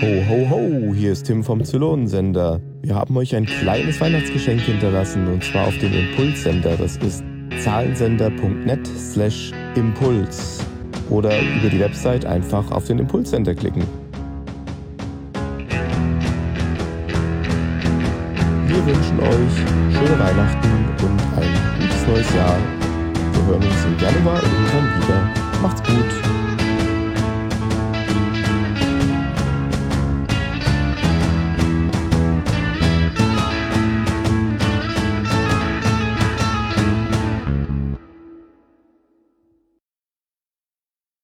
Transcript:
Ho, ho, ho, hier ist Tim vom Zylonensender. Wir haben euch ein kleines Weihnachtsgeschenk hinterlassen und zwar auf dem Impulssender. Das ist zahlensender.net slash Impuls oder über die Website einfach auf den Impulssender klicken. Wir wünschen euch schöne Weihnachten und ein gutes neues Jahr Hören uns im Januar irgendwann wieder. Macht's gut.